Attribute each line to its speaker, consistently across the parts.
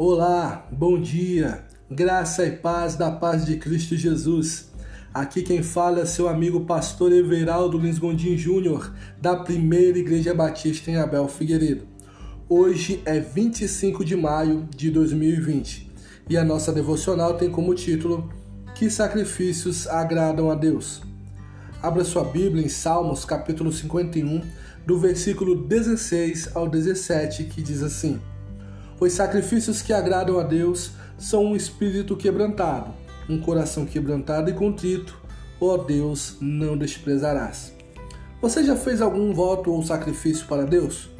Speaker 1: Olá, bom dia, graça e paz da paz de Cristo Jesus. Aqui quem fala é seu amigo pastor Everaldo Lins Gondim Júnior, da Primeira Igreja Batista em Abel Figueiredo. Hoje é 25 de maio de 2020 e a nossa devocional tem como título Que sacrifícios agradam a Deus? Abra sua Bíblia em Salmos capítulo 51, do versículo 16 ao 17, que diz assim: os sacrifícios que agradam a Deus são um espírito quebrantado, um coração quebrantado e contrito. Ó Deus, não desprezarás. Você já fez algum voto ou sacrifício para Deus?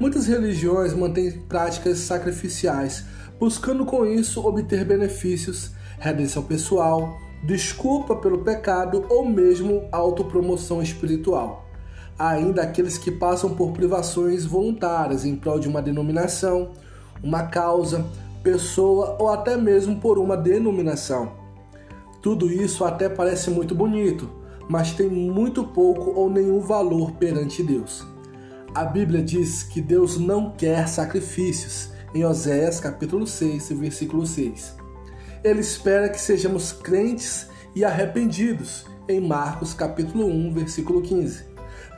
Speaker 1: Muitas religiões mantêm práticas sacrificiais, buscando com isso obter benefícios, redenção pessoal, desculpa pelo pecado ou mesmo autopromoção espiritual. Há ainda aqueles que passam por privações voluntárias em prol de uma denominação, uma causa, pessoa ou até mesmo por uma denominação. Tudo isso até parece muito bonito, mas tem muito pouco ou nenhum valor perante Deus. A Bíblia diz que Deus não quer sacrifícios, em Oséias capítulo 6, versículo 6. Ele espera que sejamos crentes e arrependidos, em Marcos capítulo 1, versículo 15.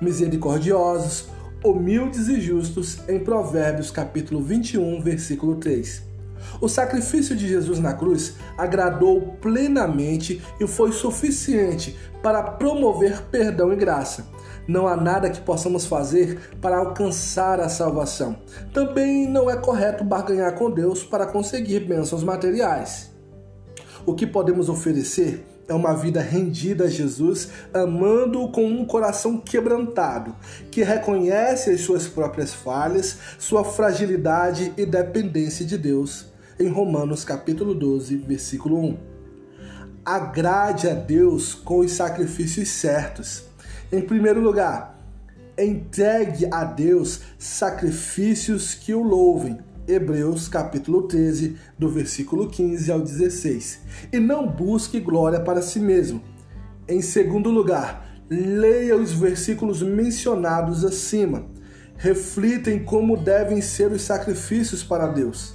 Speaker 1: Misericordiosos, humildes e justos em Provérbios capítulo 21, versículo 3. O sacrifício de Jesus na cruz agradou plenamente e foi suficiente para promover perdão e graça. Não há nada que possamos fazer para alcançar a salvação. Também não é correto barganhar com Deus para conseguir bênçãos materiais. O que podemos oferecer é uma vida rendida a Jesus, amando-o com um coração quebrantado, que reconhece as suas próprias falhas, sua fragilidade e dependência de Deus, em Romanos capítulo 12, versículo 1. Agrade a Deus com os sacrifícios certos. Em primeiro lugar, entregue a Deus sacrifícios que o louvem Hebreus capítulo 13, do versículo 15 ao 16. E não busque glória para si mesmo. Em segundo lugar, leia os versículos mencionados acima. Reflita em como devem ser os sacrifícios para Deus.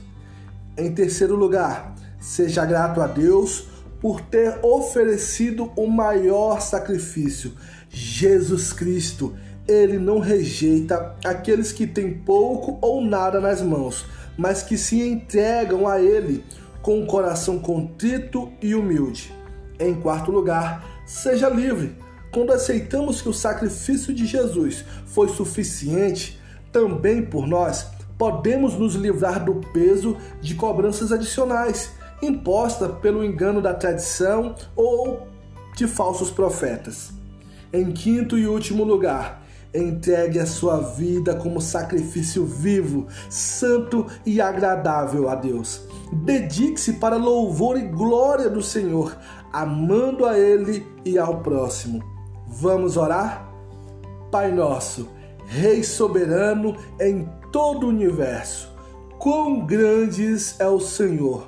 Speaker 1: Em terceiro lugar, seja grato a Deus por ter oferecido o maior sacrifício, Jesus Cristo. Ele não rejeita aqueles que têm pouco ou nada nas mãos, mas que se entregam a Ele com um coração contrito e humilde. Em quarto lugar, seja livre. Quando aceitamos que o sacrifício de Jesus foi suficiente também por nós, podemos nos livrar do peso de cobranças adicionais imposta pelo engano da tradição ou de falsos profetas. Em quinto e último lugar, Entregue a sua vida como sacrifício vivo, santo e agradável a Deus. Dedique-se para louvor e glória do Senhor, amando a Ele e ao próximo. Vamos orar? Pai nosso, Rei soberano em todo o universo, quão grandes é o Senhor!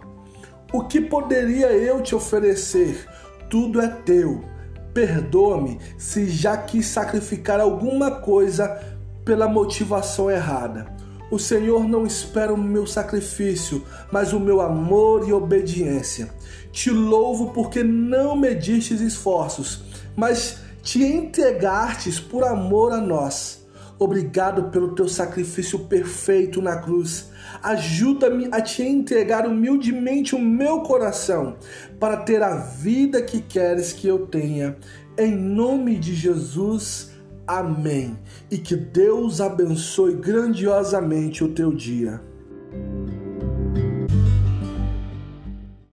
Speaker 1: O que poderia eu te oferecer? Tudo é teu Perdoa-me se já quis sacrificar alguma coisa pela motivação errada. O Senhor não espera o meu sacrifício, mas o meu amor e obediência. Te louvo porque não medistes esforços, mas te entregastes por amor a nós. Obrigado pelo teu sacrifício perfeito na cruz. Ajuda-me a te entregar humildemente o meu coração para ter a vida que queres que eu tenha. Em nome de Jesus, amém. E que Deus abençoe grandiosamente o teu dia.